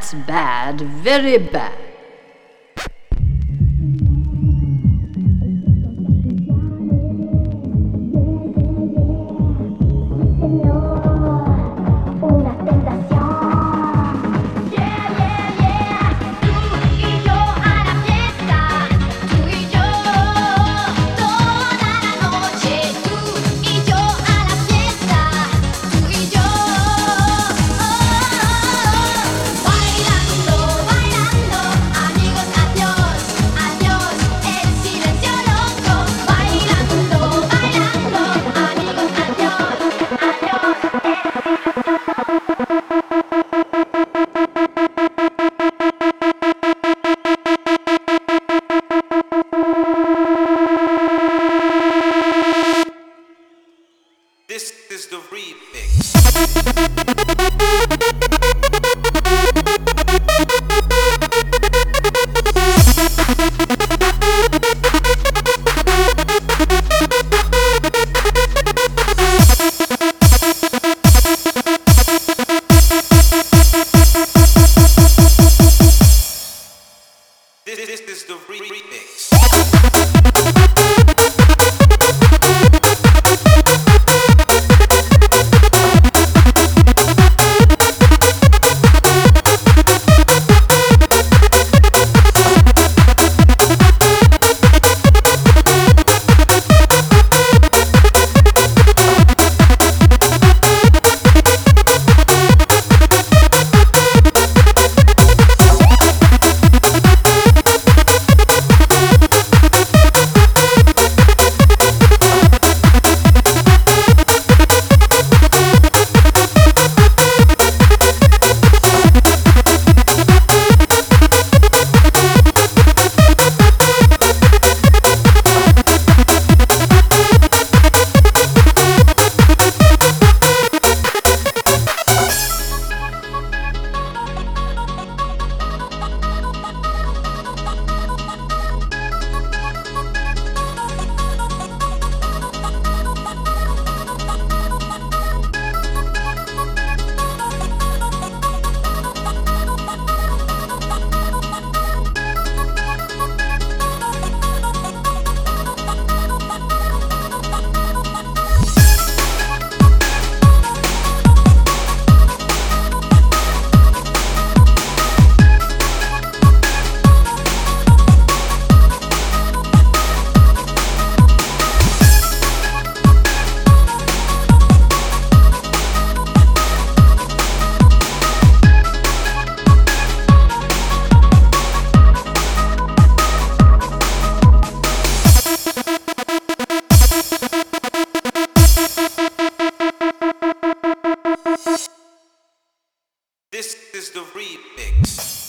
That's bad, very bad. This is the remix.